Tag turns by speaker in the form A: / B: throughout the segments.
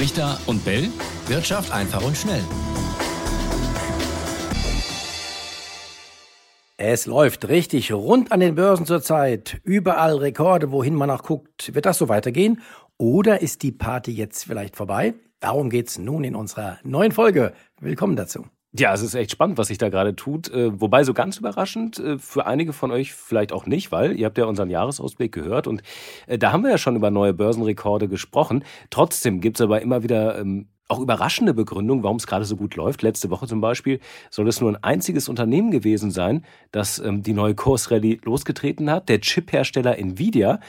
A: Richter und Bell. Wirtschaft einfach und schnell.
B: Es läuft richtig rund an den Börsen zurzeit. Überall Rekorde, wohin man auch guckt. Wird das so weitergehen? Oder ist die Party jetzt vielleicht vorbei? Darum geht's nun in unserer neuen Folge. Willkommen dazu.
C: Ja, es ist echt spannend, was sich da gerade tut. Äh, wobei so ganz überraschend, äh, für einige von euch vielleicht auch nicht, weil ihr habt ja unseren Jahresausblick gehört und äh, da haben wir ja schon über neue Börsenrekorde gesprochen. Trotzdem gibt's aber immer wieder ähm, auch überraschende Begründungen, warum es gerade so gut läuft. Letzte Woche zum Beispiel soll es nur ein einziges Unternehmen gewesen sein, das ähm, die neue Kursrallye losgetreten hat, der Chiphersteller Nvidia.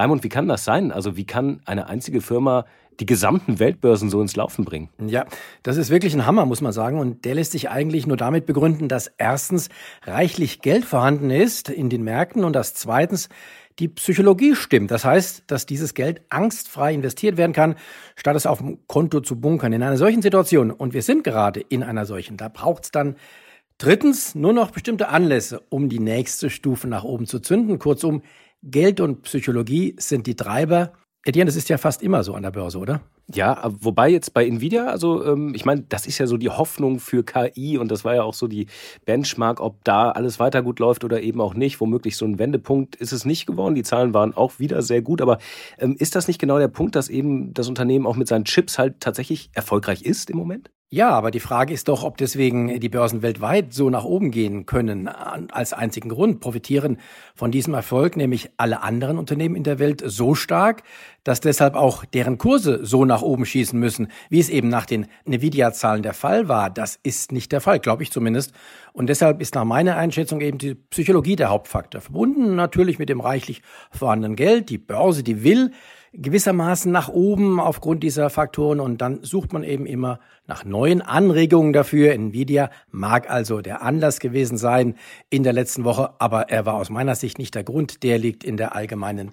C: Raimund, wie kann das sein? Also wie kann eine einzige Firma die gesamten Weltbörsen so ins Laufen bringen.
B: Ja, das ist wirklich ein Hammer, muss man sagen. Und der lässt sich eigentlich nur damit begründen, dass erstens reichlich Geld vorhanden ist in den Märkten und dass zweitens die Psychologie stimmt. Das heißt, dass dieses Geld angstfrei investiert werden kann, statt es auf dem Konto zu bunkern. In einer solchen Situation, und wir sind gerade in einer solchen, da braucht es dann drittens nur noch bestimmte Anlässe, um die nächste Stufe nach oben zu zünden. Kurzum, Geld und Psychologie sind die Treiber Etienne, das ist ja fast immer so an der Börse, oder?
C: Ja, wobei jetzt bei Nvidia, also ähm, ich meine, das ist ja so die Hoffnung für KI und das war ja auch so die Benchmark, ob da alles weiter gut läuft oder eben auch nicht. Womöglich so ein Wendepunkt ist es nicht geworden. Die Zahlen waren auch wieder sehr gut, aber ähm, ist das nicht genau der Punkt, dass eben das Unternehmen auch mit seinen Chips halt tatsächlich erfolgreich ist im Moment?
B: Ja, aber die Frage ist doch, ob deswegen die Börsen weltweit so nach oben gehen können. Als einzigen Grund profitieren von diesem Erfolg nämlich alle anderen Unternehmen in der Welt so stark, dass deshalb auch deren Kurse so nach oben schießen müssen, wie es eben nach den Nvidia-Zahlen der Fall war. Das ist nicht der Fall, glaube ich zumindest. Und deshalb ist nach meiner Einschätzung eben die Psychologie der Hauptfaktor. Verbunden natürlich mit dem reichlich vorhandenen Geld. Die Börse, die will gewissermaßen nach oben aufgrund dieser Faktoren und dann sucht man eben immer nach neuen Anregungen dafür. Nvidia mag also der Anlass gewesen sein in der letzten Woche, aber er war aus meiner Sicht nicht der Grund. Der liegt in der allgemeinen,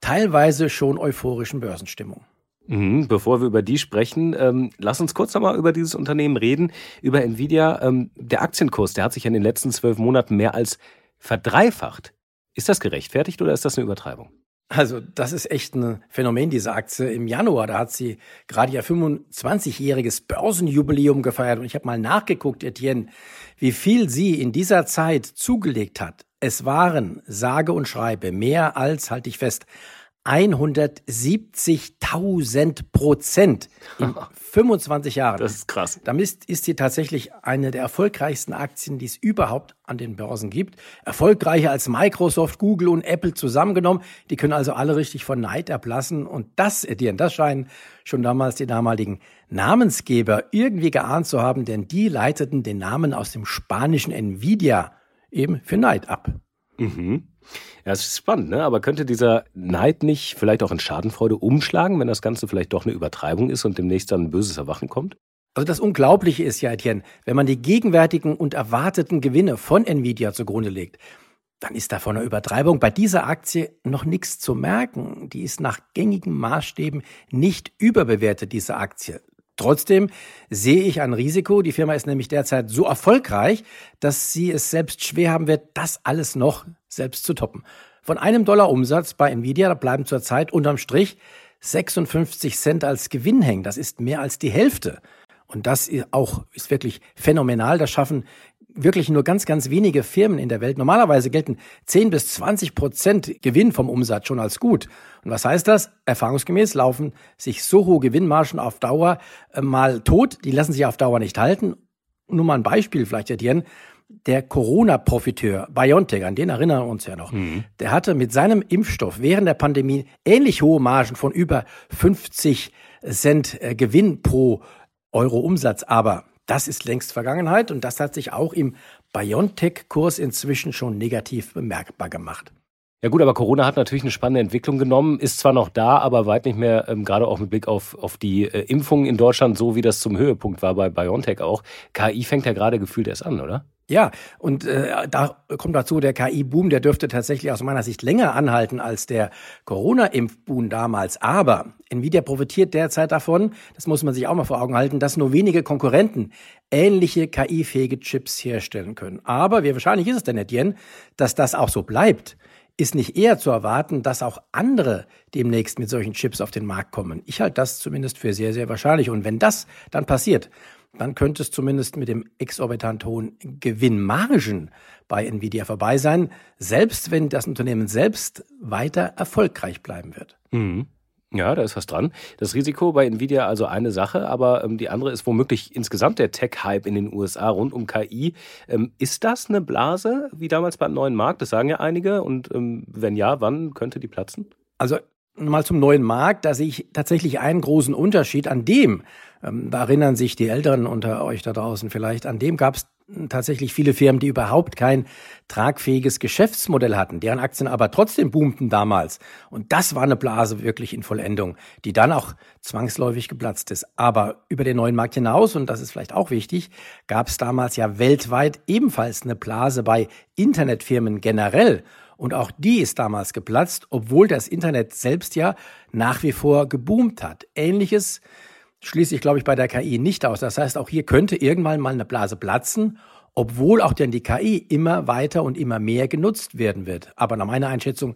B: teilweise schon euphorischen Börsenstimmung.
C: Mhm, bevor wir über die sprechen, ähm, lass uns kurz nochmal über dieses Unternehmen reden, über Nvidia. Ähm, der Aktienkurs, der hat sich in den letzten zwölf Monaten mehr als verdreifacht. Ist das gerechtfertigt oder ist das eine Übertreibung?
B: Also das ist echt ein Phänomen, diese Aktie. Im Januar, da hat sie gerade ihr 25-jähriges Börsenjubiläum gefeiert. Und ich habe mal nachgeguckt, Etienne, wie viel sie in dieser Zeit zugelegt hat. Es waren, sage und schreibe, mehr als, halte ich fest, 170.000 Prozent in 25 Jahren.
C: Das ist krass.
B: Damit ist sie tatsächlich eine der erfolgreichsten Aktien, die es überhaupt an den Börsen gibt. Erfolgreicher als Microsoft, Google und Apple zusammengenommen. Die können also alle richtig von Neid erblassen. Und das, Etienne, das scheinen schon damals die damaligen Namensgeber irgendwie geahnt zu haben, denn die leiteten den Namen aus dem spanischen Nvidia eben für Neid ab.
C: Mhm. Ja, es ist spannend, ne? aber könnte dieser Neid nicht vielleicht auch in Schadenfreude umschlagen, wenn das Ganze vielleicht doch eine Übertreibung ist und demnächst dann ein böses Erwachen kommt?
B: Also das Unglaubliche ist ja, Etienne, wenn man die gegenwärtigen und erwarteten Gewinne von Nvidia zugrunde legt, dann ist da von einer Übertreibung bei dieser Aktie noch nichts zu merken. Die ist nach gängigen Maßstäben nicht überbewertet, diese Aktie. Trotzdem sehe ich ein Risiko. Die Firma ist nämlich derzeit so erfolgreich, dass sie es selbst schwer haben wird, das alles noch selbst zu toppen. Von einem Dollar Umsatz bei Nvidia bleiben zurzeit unterm Strich 56 Cent als Gewinn hängen. Das ist mehr als die Hälfte. Und das auch ist wirklich phänomenal. Das schaffen wirklich nur ganz, ganz wenige Firmen in der Welt. Normalerweise gelten 10 bis 20 Prozent Gewinn vom Umsatz schon als gut. Und was heißt das? Erfahrungsgemäß laufen sich so hohe Gewinnmargen auf Dauer äh, mal tot. Die lassen sich auf Dauer nicht halten. Nur mal ein Beispiel vielleicht, Etienne. Der Corona-Profiteur BioNTech, an den erinnern wir uns ja noch, mhm. der hatte mit seinem Impfstoff während der Pandemie ähnlich hohe Margen von über 50 Cent äh, Gewinn pro Euro Umsatz. Aber das ist längst Vergangenheit und das hat sich auch im BioNTech-Kurs inzwischen schon negativ bemerkbar gemacht.
C: Ja gut, aber Corona hat natürlich eine spannende Entwicklung genommen, ist zwar noch da, aber weit nicht mehr, ähm, gerade auch mit Blick auf, auf die äh, Impfungen in Deutschland, so wie das zum Höhepunkt war bei BioNTech auch. KI fängt ja gerade gefühlt erst an, oder?
B: Ja, und äh, da kommt dazu, der KI-Boom, der dürfte tatsächlich aus meiner Sicht länger anhalten als der Corona-Impfboom damals. Aber Nvidia profitiert derzeit davon, das muss man sich auch mal vor Augen halten, dass nur wenige Konkurrenten ähnliche KI-fähige Chips herstellen können. Aber wie wahrscheinlich ist es denn, Etienne, dass das auch so bleibt? ist nicht eher zu erwarten, dass auch andere demnächst mit solchen Chips auf den Markt kommen? Ich halte das zumindest für sehr, sehr wahrscheinlich. Und wenn das dann passiert, dann könnte es zumindest mit dem exorbitant hohen Gewinnmargen bei Nvidia vorbei sein, selbst wenn das Unternehmen selbst weiter erfolgreich bleiben wird.
C: Mhm. Ja, da ist was dran. Das Risiko bei Nvidia also eine Sache, aber ähm, die andere ist womöglich insgesamt der Tech-Hype in den USA rund um KI. Ähm, ist das eine Blase, wie damals beim neuen Markt? Das sagen ja einige. Und ähm, wenn ja, wann könnte die platzen?
B: Also mal zum neuen Markt, da sehe ich tatsächlich einen großen Unterschied an dem. Ähm, da erinnern sich die Älteren unter euch da draußen vielleicht. An dem gab es tatsächlich viele Firmen, die überhaupt kein tragfähiges Geschäftsmodell hatten, deren Aktien aber trotzdem boomten damals. Und das war eine Blase wirklich in Vollendung, die dann auch zwangsläufig geplatzt ist. Aber über den neuen Markt hinaus, und das ist vielleicht auch wichtig, gab es damals ja weltweit ebenfalls eine Blase bei Internetfirmen generell. Und auch die ist damals geplatzt, obwohl das Internet selbst ja nach wie vor geboomt hat. Ähnliches schließe ich, glaube ich, bei der KI nicht aus. Das heißt, auch hier könnte irgendwann mal eine Blase platzen, obwohl auch dann die KI immer weiter und immer mehr genutzt werden wird. Aber nach meiner Einschätzung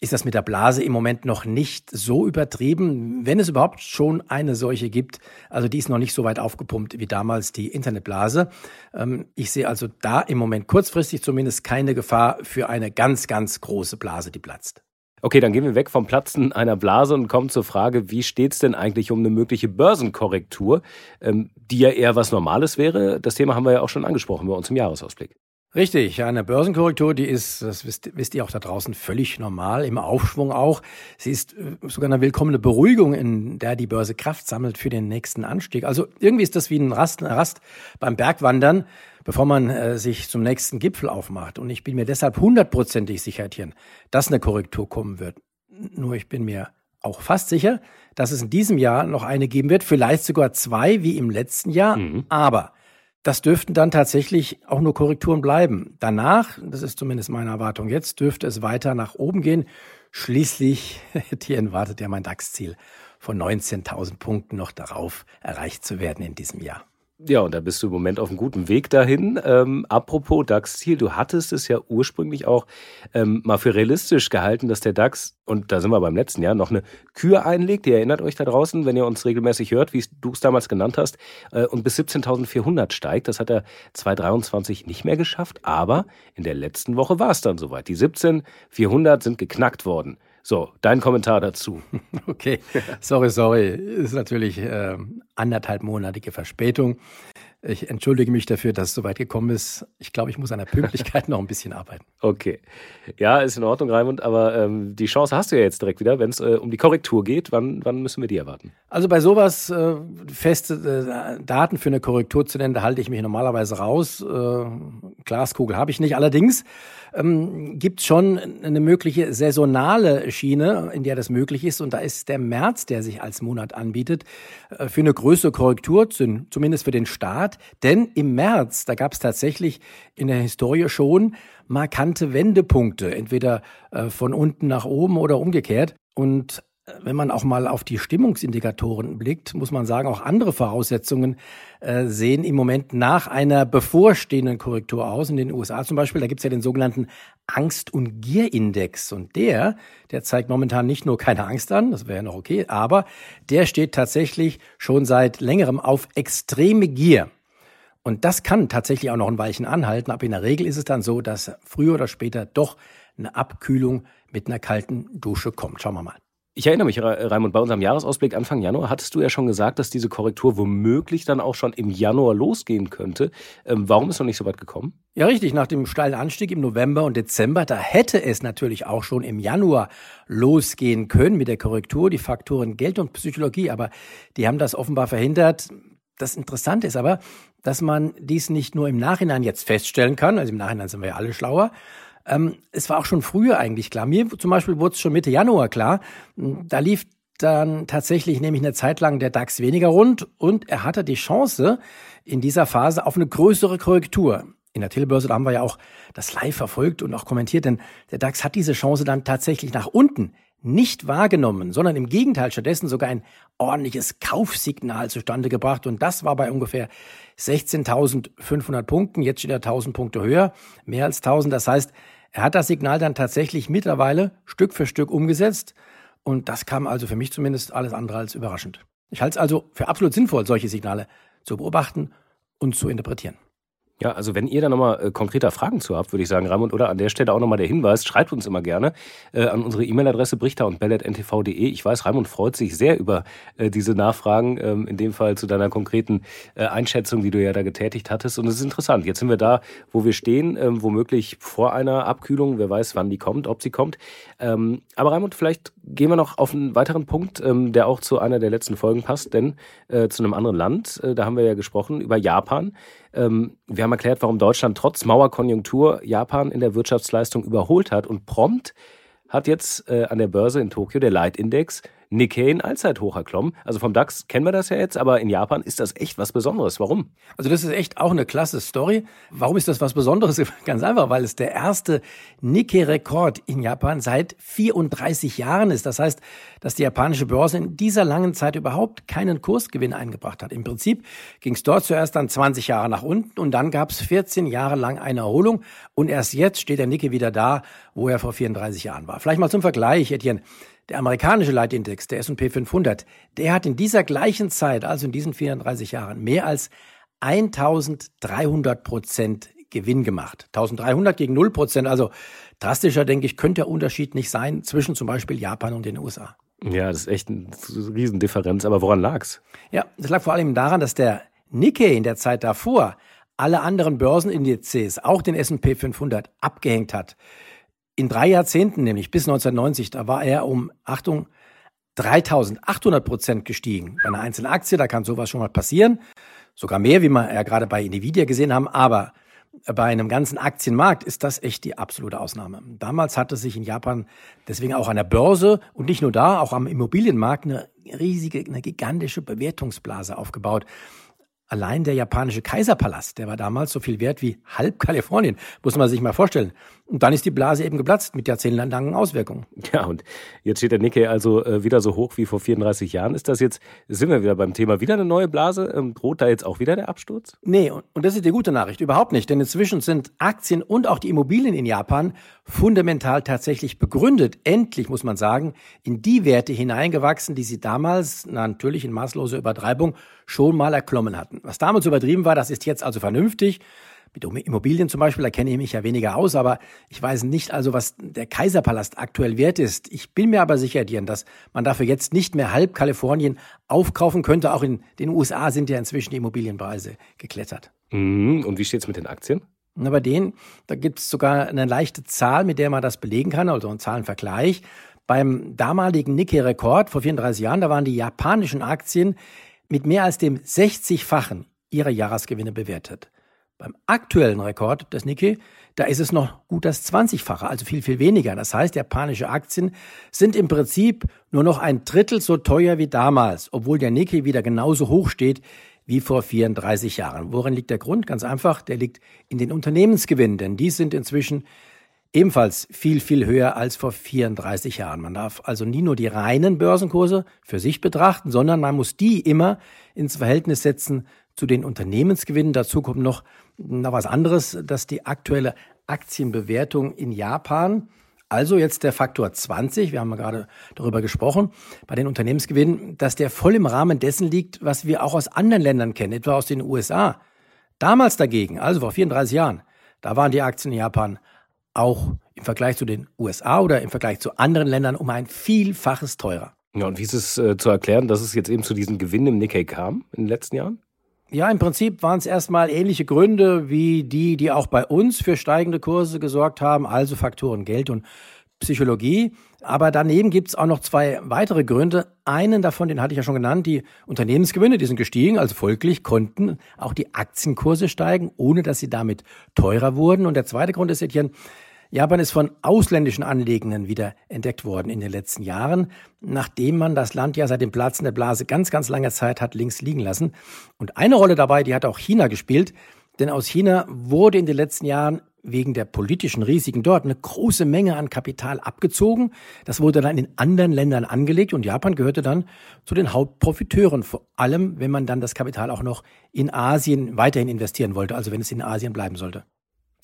B: ist das mit der Blase im Moment noch nicht so übertrieben, wenn es überhaupt schon eine solche gibt. Also die ist noch nicht so weit aufgepumpt wie damals die Internetblase. Ähm, ich sehe also da im Moment kurzfristig zumindest keine Gefahr für eine ganz, ganz große Blase, die platzt.
C: Okay, dann gehen wir weg vom Platzen einer Blase und kommen zur Frage, wie steht es denn eigentlich um eine mögliche Börsenkorrektur, ähm, die ja eher was Normales wäre? Das Thema haben wir ja auch schon angesprochen bei uns im Jahresausblick.
B: Richtig, eine Börsenkorrektur, die ist, das wisst, wisst ihr auch da draußen, völlig normal, im Aufschwung auch. Sie ist äh, sogar eine willkommene Beruhigung, in der die Börse Kraft sammelt für den nächsten Anstieg. Also irgendwie ist das wie ein Rast, Rast beim Bergwandern bevor man äh, sich zum nächsten Gipfel aufmacht. Und ich bin mir deshalb hundertprozentig sicher, dass eine Korrektur kommen wird. Nur ich bin mir auch fast sicher, dass es in diesem Jahr noch eine geben wird, vielleicht sogar zwei wie im letzten Jahr. Mhm. Aber das dürften dann tatsächlich auch nur Korrekturen bleiben. Danach, das ist zumindest meine Erwartung jetzt, dürfte es weiter nach oben gehen. Schließlich, Etienne, wartet ja mein DAX-Ziel von 19.000 Punkten noch darauf erreicht zu werden in diesem Jahr.
C: Ja, und da bist du im Moment auf einem guten Weg dahin. Ähm, apropos DAX-Ziel, du hattest es ja ursprünglich auch ähm, mal für realistisch gehalten, dass der DAX, und da sind wir beim letzten Jahr, noch eine Kür einlegt. Ihr erinnert euch da draußen, wenn ihr uns regelmäßig hört, wie du es damals genannt hast, äh, und bis 17.400 steigt. Das hat er 2023 nicht mehr geschafft, aber in der letzten Woche war es dann soweit. Die 17.400 sind geknackt worden. So, dein Kommentar dazu.
B: Okay, sorry, sorry. Ist natürlich äh, anderthalbmonatige Verspätung. Ich entschuldige mich dafür, dass es so weit gekommen ist. Ich glaube, ich muss an der Pünktlichkeit noch ein bisschen arbeiten.
C: Okay. Ja, ist in Ordnung, Raimund, aber ähm, die Chance hast du ja jetzt direkt wieder, wenn es äh, um die Korrektur geht. Wann, wann müssen wir die erwarten?
B: Also bei sowas, äh, feste äh, Daten für eine Korrektur zu nennen, da halte ich mich normalerweise raus. Äh, Glaskugel habe ich nicht. Allerdings ähm, gibt schon eine mögliche saisonale Schiene, in der das möglich ist. Und da ist der März, der sich als Monat anbietet, äh, für eine größere Korrektur, zumindest für den Start. Denn im März, da gab es tatsächlich in der Historie schon markante Wendepunkte, entweder äh, von unten nach oben oder umgekehrt. Und wenn man auch mal auf die Stimmungsindikatoren blickt, muss man sagen, auch andere Voraussetzungen äh, sehen im Moment nach einer bevorstehenden Korrektur aus. In den USA zum Beispiel, da gibt's ja den sogenannten Angst- und Gierindex. Und der, der zeigt momentan nicht nur keine Angst an, das wäre ja noch okay, aber der steht tatsächlich schon seit längerem auf extreme Gier. Und das kann tatsächlich auch noch ein Weilchen anhalten, aber in der Regel ist es dann so, dass früher oder später doch eine Abkühlung mit einer kalten Dusche kommt. Schauen wir mal.
C: Ich erinnere mich, Raimund, bei unserem Jahresausblick Anfang Januar hattest du ja schon gesagt, dass diese Korrektur womöglich dann auch schon im Januar losgehen könnte. Ähm, warum ist noch nicht so weit gekommen?
B: Ja, richtig. Nach dem steilen Anstieg im November und Dezember, da hätte es natürlich auch schon im Januar losgehen können mit der Korrektur. Die Faktoren Geld und Psychologie, aber die haben das offenbar verhindert. Das Interessante ist aber, dass man dies nicht nur im Nachhinein jetzt feststellen kann, also im Nachhinein sind wir ja alle schlauer, ähm, es war auch schon früher eigentlich klar. Mir zum Beispiel wurde es schon Mitte Januar klar. Da lief dann tatsächlich nämlich eine Zeit lang der DAX weniger rund und er hatte die Chance in dieser Phase auf eine größere Korrektur. In der Tilbörse, da haben wir ja auch das live verfolgt und auch kommentiert, denn der DAX hat diese Chance dann tatsächlich nach unten nicht wahrgenommen, sondern im Gegenteil stattdessen sogar ein ordentliches Kaufsignal zustande gebracht. Und das war bei ungefähr 16.500 Punkten. Jetzt steht er 1.000 Punkte höher, mehr als 1.000. Das heißt, Er hat das Signal dann tatsächlich mittlerweile Stück für Stück umgesetzt. Und das kam also für mich zumindest alles andere als überraschend. Ich halte es also für absolut sinnvoll, solche Signale zu beobachten und zu interpretieren.
C: Ja, also wenn ihr da nochmal äh, konkreter Fragen zu habt, würde ich sagen, Raimund, oder an der Stelle auch nochmal der Hinweis, schreibt uns immer gerne äh, an unsere E-Mail-Adresse brichter und bellet.ntv.de. Ich weiß, Raimund freut sich sehr über äh, diese Nachfragen, ähm, in dem Fall zu deiner konkreten äh, Einschätzung, die du ja da getätigt hattest. Und es ist interessant. Jetzt sind wir da, wo wir stehen, ähm, womöglich vor einer Abkühlung. Wer weiß, wann die kommt, ob sie kommt. Ähm, aber Raimund, vielleicht gehen wir noch auf einen weiteren Punkt, ähm, der auch zu einer der letzten Folgen passt, denn äh, zu einem anderen Land, äh, da haben wir ja gesprochen, über Japan. Ähm, wir haben erklärt, warum Deutschland trotz Mauerkonjunktur Japan in der Wirtschaftsleistung überholt hat und prompt hat jetzt äh, an der Börse in Tokio der Leitindex Nikkei in Allzeithoch erklommen. Also vom DAX kennen wir das ja jetzt, aber in Japan ist das echt was Besonderes. Warum?
B: Also das ist echt auch eine klasse Story. Warum ist das was Besonderes? Ganz einfach, weil es der erste Nikkei-Rekord in Japan seit 34 Jahren ist. Das heißt, dass die japanische Börse in dieser langen Zeit überhaupt keinen Kursgewinn eingebracht hat. Im Prinzip ging es dort zuerst dann 20 Jahre nach unten und dann gab es 14 Jahre lang eine Erholung und erst jetzt steht der Nikkei wieder da, wo er vor 34 Jahren war. Vielleicht mal zum Vergleich, Etienne. Der amerikanische Leitindex, der S&P 500, der hat in dieser gleichen Zeit, also in diesen 34 Jahren, mehr als 1300 Prozent Gewinn gemacht. 1300 gegen 0 Prozent, also drastischer, denke ich, könnte der Unterschied nicht sein zwischen zum Beispiel Japan und den USA.
C: Ja, das ist echt eine Riesendifferenz. Aber woran lag's?
B: Ja, das lag vor allem daran, dass der Nikkei in der Zeit davor alle anderen Börsenindizes, auch den S&P 500, abgehängt hat. In drei Jahrzehnten, nämlich bis 1990, da war er um, Achtung, 3800 Prozent gestiegen. Bei einer einzelnen Aktie, da kann sowas schon mal passieren. Sogar mehr, wie wir ja gerade bei Nvidia gesehen haben. Aber bei einem ganzen Aktienmarkt ist das echt die absolute Ausnahme. Damals hatte sich in Japan deswegen auch an der Börse und nicht nur da, auch am Immobilienmarkt eine riesige, eine gigantische Bewertungsblase aufgebaut. Allein der japanische Kaiserpalast, der war damals so viel wert wie halb Kalifornien, muss man sich mal vorstellen. Und dann ist die Blase eben geplatzt mit jahrzehntelangen Auswirkungen.
C: Ja, und jetzt steht der Nikkei also äh, wieder so hoch wie vor 34 Jahren. Ist das jetzt, sind wir wieder beim Thema, wieder eine neue Blase? Ähm, droht da jetzt auch wieder der Absturz?
B: Nee, und, und das ist die gute Nachricht, überhaupt nicht. Denn inzwischen sind Aktien und auch die Immobilien in Japan fundamental tatsächlich begründet, endlich muss man sagen, in die Werte hineingewachsen, die sie damals, natürlich in maßloser Übertreibung, schon mal erklommen hatten. Was damals übertrieben war, das ist jetzt also vernünftig. Mit Immobilien zum Beispiel, da kenne ich mich ja weniger aus, aber ich weiß nicht also, was der Kaiserpalast aktuell wert ist. Ich bin mir aber sicher, Dian, dass man dafür jetzt nicht mehr halb Kalifornien aufkaufen könnte. Auch in den USA sind ja inzwischen die Immobilienpreise geklettert.
C: Mhm. Und wie steht's mit den Aktien?
B: Na, bei denen, da gibt es sogar eine leichte Zahl, mit der man das belegen kann, also ein Zahlenvergleich. Beim damaligen Nikkei-Rekord vor 34 Jahren, da waren die japanischen Aktien mit mehr als dem 60-fachen ihrer Jahresgewinne bewertet. Beim aktuellen Rekord des Nikkei, da ist es noch gut das 20-fache, also viel, viel weniger. Das heißt, japanische Aktien sind im Prinzip nur noch ein Drittel so teuer wie damals, obwohl der Nikkei wieder genauso hoch steht wie vor 34 Jahren. Worin liegt der Grund? Ganz einfach, der liegt in den Unternehmensgewinnen, denn die sind inzwischen ebenfalls viel, viel höher als vor 34 Jahren. Man darf also nie nur die reinen Börsenkurse für sich betrachten, sondern man muss die immer ins Verhältnis setzen zu den Unternehmensgewinnen. Dazu kommt noch, noch was anderes, dass die aktuelle Aktienbewertung in Japan also jetzt der Faktor 20, wir haben gerade darüber gesprochen, bei den Unternehmensgewinnen, dass der voll im Rahmen dessen liegt, was wir auch aus anderen Ländern kennen, etwa aus den USA. Damals dagegen, also vor 34 Jahren, da waren die Aktien in Japan auch im Vergleich zu den USA oder im Vergleich zu anderen Ländern um ein Vielfaches teurer.
C: Ja, und wie ist es äh, zu erklären, dass es jetzt eben zu diesen Gewinnen im Nikkei kam in den letzten Jahren?
B: Ja, im Prinzip waren es erstmal ähnliche Gründe wie die, die auch bei uns für steigende Kurse gesorgt haben, also Faktoren Geld und Psychologie. Aber daneben gibt es auch noch zwei weitere Gründe. Einen davon, den hatte ich ja schon genannt, die Unternehmensgewinne, die sind gestiegen, also folglich konnten auch die Aktienkurse steigen, ohne dass sie damit teurer wurden. Und der zweite Grund ist, Etienne, Japan ist von ausländischen Anlegenden wieder entdeckt worden in den letzten Jahren, nachdem man das Land ja seit dem Platzen der Blase ganz, ganz lange Zeit hat links liegen lassen. Und eine Rolle dabei, die hat auch China gespielt, denn aus China wurde in den letzten Jahren wegen der politischen Risiken dort eine große Menge an Kapital abgezogen. Das wurde dann in anderen Ländern angelegt und Japan gehörte dann zu den Hauptprofiteuren, vor allem wenn man dann das Kapital auch noch in Asien weiterhin investieren wollte, also wenn es in Asien bleiben sollte.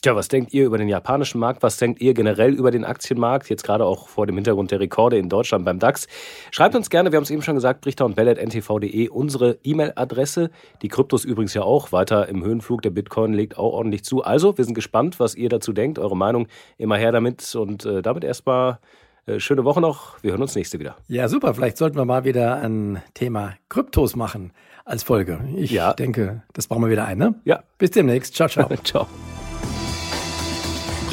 C: Tja, was denkt ihr über den japanischen Markt? Was denkt ihr generell über den Aktienmarkt? Jetzt gerade auch vor dem Hintergrund der Rekorde in Deutschland beim DAX. Schreibt uns gerne, wir haben es eben schon gesagt, brichter und ntv.de, unsere E-Mail-Adresse. Die Kryptos übrigens ja auch weiter im Höhenflug. Der Bitcoin legt auch ordentlich zu. Also, wir sind gespannt, was ihr dazu denkt. Eure Meinung immer her damit. Und äh, damit erstmal äh, schöne Woche noch. Wir hören uns nächste wieder.
B: Ja, super. Vielleicht sollten wir mal wieder ein Thema Kryptos machen als Folge. Ich ja. denke, das brauchen wir wieder ein, ne?
C: Ja.
B: Bis demnächst. Ciao, ciao.
C: ciao.